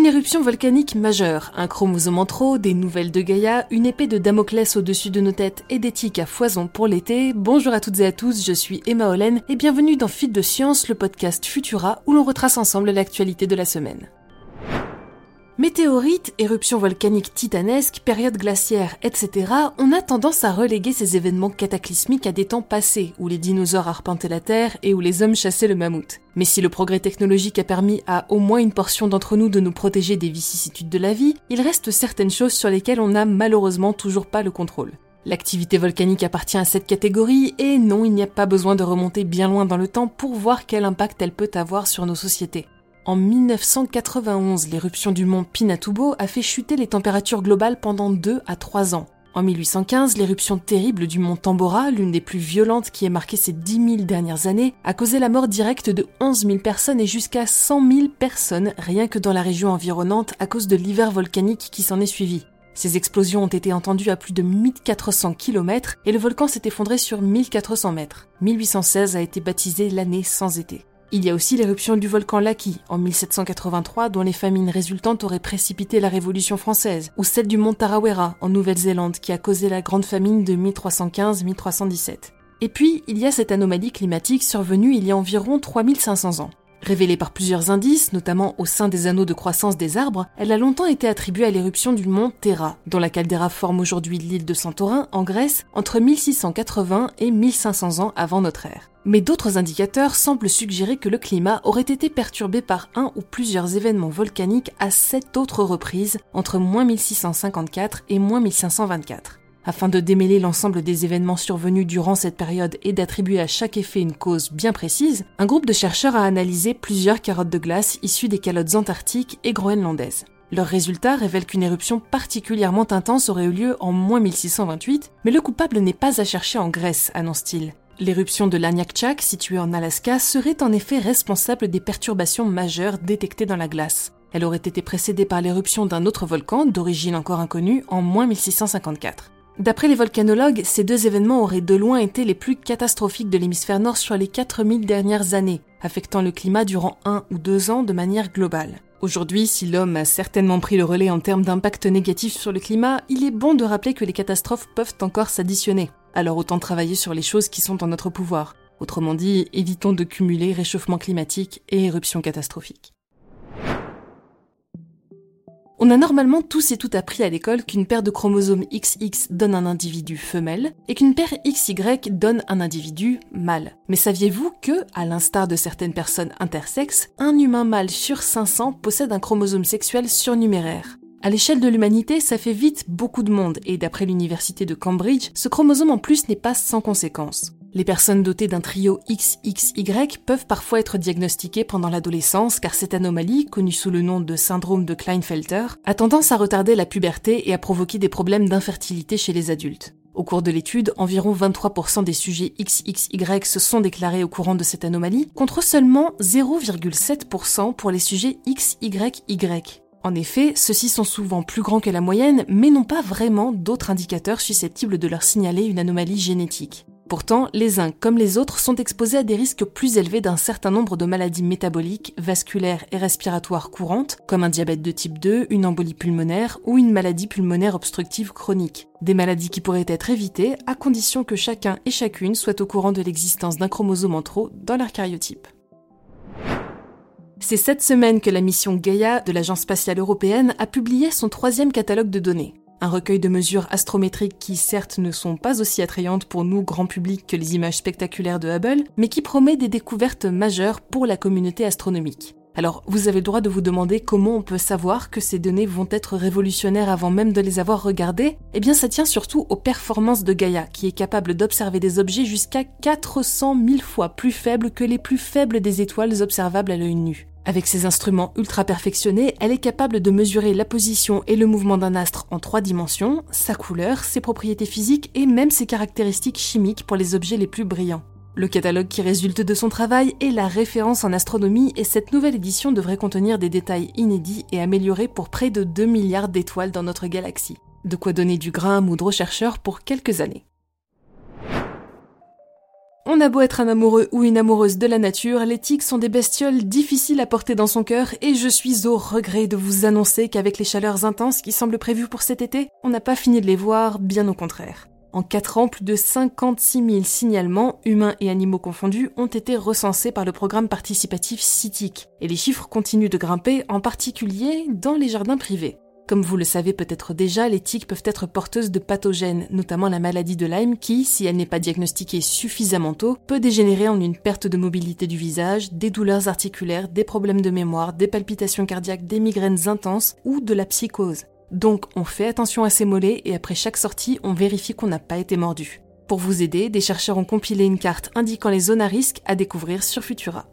Une éruption volcanique majeure, un chromosome en trop, des nouvelles de Gaïa, une épée de Damoclès au-dessus de nos têtes et des tiques à foison pour l'été. Bonjour à toutes et à tous, je suis Emma Hollen et bienvenue dans Fit de Science, le podcast Futura où l'on retrace ensemble l'actualité de la semaine. Météorites, éruptions volcaniques titanesques, périodes glaciaires, etc., on a tendance à reléguer ces événements cataclysmiques à des temps passés, où les dinosaures arpentaient la Terre et où les hommes chassaient le mammouth. Mais si le progrès technologique a permis à au moins une portion d'entre nous de nous protéger des vicissitudes de la vie, il reste certaines choses sur lesquelles on n'a malheureusement toujours pas le contrôle. L'activité volcanique appartient à cette catégorie et non, il n'y a pas besoin de remonter bien loin dans le temps pour voir quel impact elle peut avoir sur nos sociétés. En 1991, l'éruption du mont Pinatubo a fait chuter les températures globales pendant 2 à 3 ans. En 1815, l'éruption terrible du mont Tambora, l'une des plus violentes qui ait marqué ces 10 000 dernières années, a causé la mort directe de 11 000 personnes et jusqu'à 100 000 personnes rien que dans la région environnante à cause de l'hiver volcanique qui s'en est suivi. Ces explosions ont été entendues à plus de 1400 km et le volcan s'est effondré sur 1400 mètres. 1816 a été baptisé l'année sans été. Il y a aussi l'éruption du volcan Laki en 1783 dont les famines résultantes auraient précipité la Révolution française, ou celle du mont Tarawera en Nouvelle-Zélande qui a causé la grande famine de 1315-1317. Et puis, il y a cette anomalie climatique survenue il y a environ 3500 ans. Révélée par plusieurs indices, notamment au sein des anneaux de croissance des arbres, elle a longtemps été attribuée à l'éruption du mont Terra, dont la caldeira forme aujourd'hui l'île de Santorin, en Grèce, entre 1680 et 1500 ans avant notre ère. Mais d'autres indicateurs semblent suggérer que le climat aurait été perturbé par un ou plusieurs événements volcaniques à sept autres reprises, entre 1654 et 1524. Afin de démêler l'ensemble des événements survenus durant cette période et d'attribuer à chaque effet une cause bien précise, un groupe de chercheurs a analysé plusieurs carottes de glace issues des calottes antarctiques et groenlandaises. Leurs résultats révèlent qu'une éruption particulièrement intense aurait eu lieu en moins 1628, mais le coupable n'est pas à chercher en Grèce, annonce-t-il. L'éruption de l'Anyakchak, située en Alaska, serait en effet responsable des perturbations majeures détectées dans la glace. Elle aurait été précédée par l'éruption d'un autre volcan, d'origine encore inconnue, en moins 1654. D'après les volcanologues, ces deux événements auraient de loin été les plus catastrophiques de l'hémisphère nord sur les 4000 dernières années, affectant le climat durant un ou deux ans de manière globale. Aujourd'hui, si l'homme a certainement pris le relais en termes d'impact négatif sur le climat, il est bon de rappeler que les catastrophes peuvent encore s'additionner. Alors autant travailler sur les choses qui sont en notre pouvoir. Autrement dit, évitons de cumuler réchauffement climatique et éruptions catastrophiques. On a normalement tous et toutes appris à l'école qu'une paire de chromosomes XX donne un individu femelle et qu'une paire XY donne un individu mâle. Mais saviez-vous que, à l'instar de certaines personnes intersexes, un humain mâle sur 500 possède un chromosome sexuel surnuméraire? À l'échelle de l'humanité, ça fait vite beaucoup de monde, et d'après l'université de Cambridge, ce chromosome en plus n'est pas sans conséquences. Les personnes dotées d'un trio XXY peuvent parfois être diagnostiquées pendant l'adolescence car cette anomalie, connue sous le nom de syndrome de Klinefelter, a tendance à retarder la puberté et à provoquer des problèmes d'infertilité chez les adultes. Au cours de l'étude, environ 23% des sujets XXY se sont déclarés au courant de cette anomalie, contre seulement 0,7% pour les sujets XYY. En effet, ceux-ci sont souvent plus grands que la moyenne, mais n'ont pas vraiment d'autres indicateurs susceptibles de leur signaler une anomalie génétique. Pourtant, les uns comme les autres sont exposés à des risques plus élevés d'un certain nombre de maladies métaboliques, vasculaires et respiratoires courantes, comme un diabète de type 2, une embolie pulmonaire ou une maladie pulmonaire obstructive chronique. Des maladies qui pourraient être évitées à condition que chacun et chacune soit au courant de l'existence d'un chromosome en trop dans leur cariotype. C'est cette semaine que la mission Gaia de l'Agence spatiale européenne a publié son troisième catalogue de données un recueil de mesures astrométriques qui certes ne sont pas aussi attrayantes pour nous grand public que les images spectaculaires de Hubble, mais qui promet des découvertes majeures pour la communauté astronomique. Alors, vous avez le droit de vous demander comment on peut savoir que ces données vont être révolutionnaires avant même de les avoir regardées Eh bien, ça tient surtout aux performances de Gaia, qui est capable d'observer des objets jusqu'à 400 000 fois plus faibles que les plus faibles des étoiles observables à l'œil nu. Avec ses instruments ultra perfectionnés, elle est capable de mesurer la position et le mouvement d'un astre en trois dimensions, sa couleur, ses propriétés physiques et même ses caractéristiques chimiques pour les objets les plus brillants. Le catalogue qui résulte de son travail est la référence en astronomie et cette nouvelle édition devrait contenir des détails inédits et améliorés pour près de 2 milliards d'étoiles dans notre galaxie. De quoi donner du grain à moudre aux chercheurs pour quelques années. On a beau être un amoureux ou une amoureuse de la nature, les tiques sont des bestioles difficiles à porter dans son cœur et je suis au regret de vous annoncer qu'avec les chaleurs intenses qui semblent prévues pour cet été, on n'a pas fini de les voir, bien au contraire. En 4 ans, plus de 56 000 signalements, humains et animaux confondus, ont été recensés par le programme participatif CITIC, et les chiffres continuent de grimper, en particulier dans les jardins privés. Comme vous le savez peut-être déjà, les tiques peuvent être porteuses de pathogènes, notamment la maladie de Lyme qui, si elle n'est pas diagnostiquée suffisamment tôt, peut dégénérer en une perte de mobilité du visage, des douleurs articulaires, des problèmes de mémoire, des palpitations cardiaques, des migraines intenses ou de la psychose. Donc on fait attention à ses mollets et après chaque sortie, on vérifie qu'on n'a pas été mordu. Pour vous aider, des chercheurs ont compilé une carte indiquant les zones à risque à découvrir sur Futura.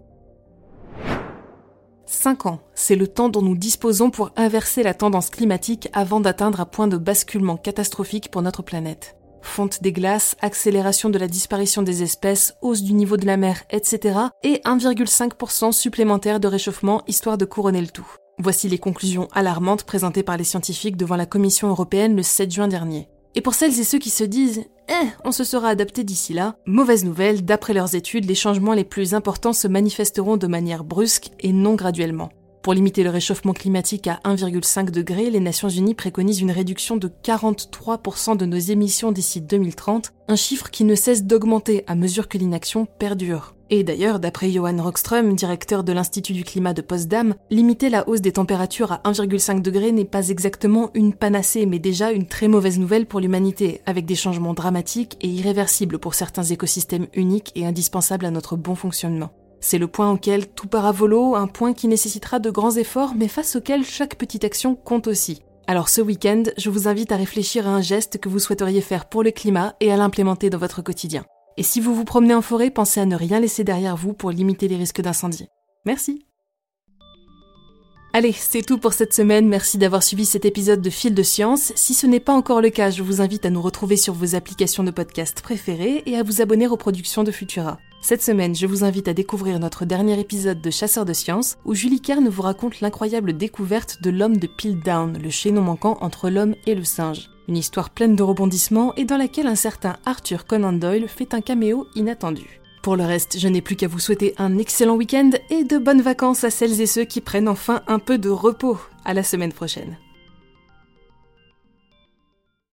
5 ans, c'est le temps dont nous disposons pour inverser la tendance climatique avant d'atteindre un point de basculement catastrophique pour notre planète. Fonte des glaces, accélération de la disparition des espèces, hausse du niveau de la mer, etc. et 1,5% supplémentaire de réchauffement histoire de couronner le tout. Voici les conclusions alarmantes présentées par les scientifiques devant la Commission européenne le 7 juin dernier. Et pour celles et ceux qui se disent Eh, on se sera adapté d'ici là, mauvaise nouvelle, d'après leurs études, les changements les plus importants se manifesteront de manière brusque et non graduellement. Pour limiter le réchauffement climatique à 1,5 degré, les Nations Unies préconisent une réduction de 43% de nos émissions d'ici 2030, un chiffre qui ne cesse d'augmenter à mesure que l'inaction perdure. Et d'ailleurs, d'après Johan Rockström, directeur de l'Institut du climat de Potsdam, limiter la hausse des températures à 1,5 degré n'est pas exactement une panacée, mais déjà une très mauvaise nouvelle pour l'humanité, avec des changements dramatiques et irréversibles pour certains écosystèmes uniques et indispensables à notre bon fonctionnement. C'est le point auquel tout part à volo, un point qui nécessitera de grands efforts, mais face auquel chaque petite action compte aussi. Alors ce week-end, je vous invite à réfléchir à un geste que vous souhaiteriez faire pour le climat et à l'implémenter dans votre quotidien. Et si vous vous promenez en forêt, pensez à ne rien laisser derrière vous pour limiter les risques d'incendie. Merci. Allez, c'est tout pour cette semaine. Merci d'avoir suivi cet épisode de Fil de Science. Si ce n'est pas encore le cas, je vous invite à nous retrouver sur vos applications de podcast préférées et à vous abonner aux productions de Futura. Cette semaine, je vous invite à découvrir notre dernier épisode de Chasseurs de sciences, où Julie Kern vous raconte l'incroyable découverte de l'homme de Piltdown, le chaînon manquant entre l'homme et le singe. Une histoire pleine de rebondissements et dans laquelle un certain Arthur Conan Doyle fait un caméo inattendu. Pour le reste, je n'ai plus qu'à vous souhaiter un excellent week-end et de bonnes vacances à celles et ceux qui prennent enfin un peu de repos. À la semaine prochaine.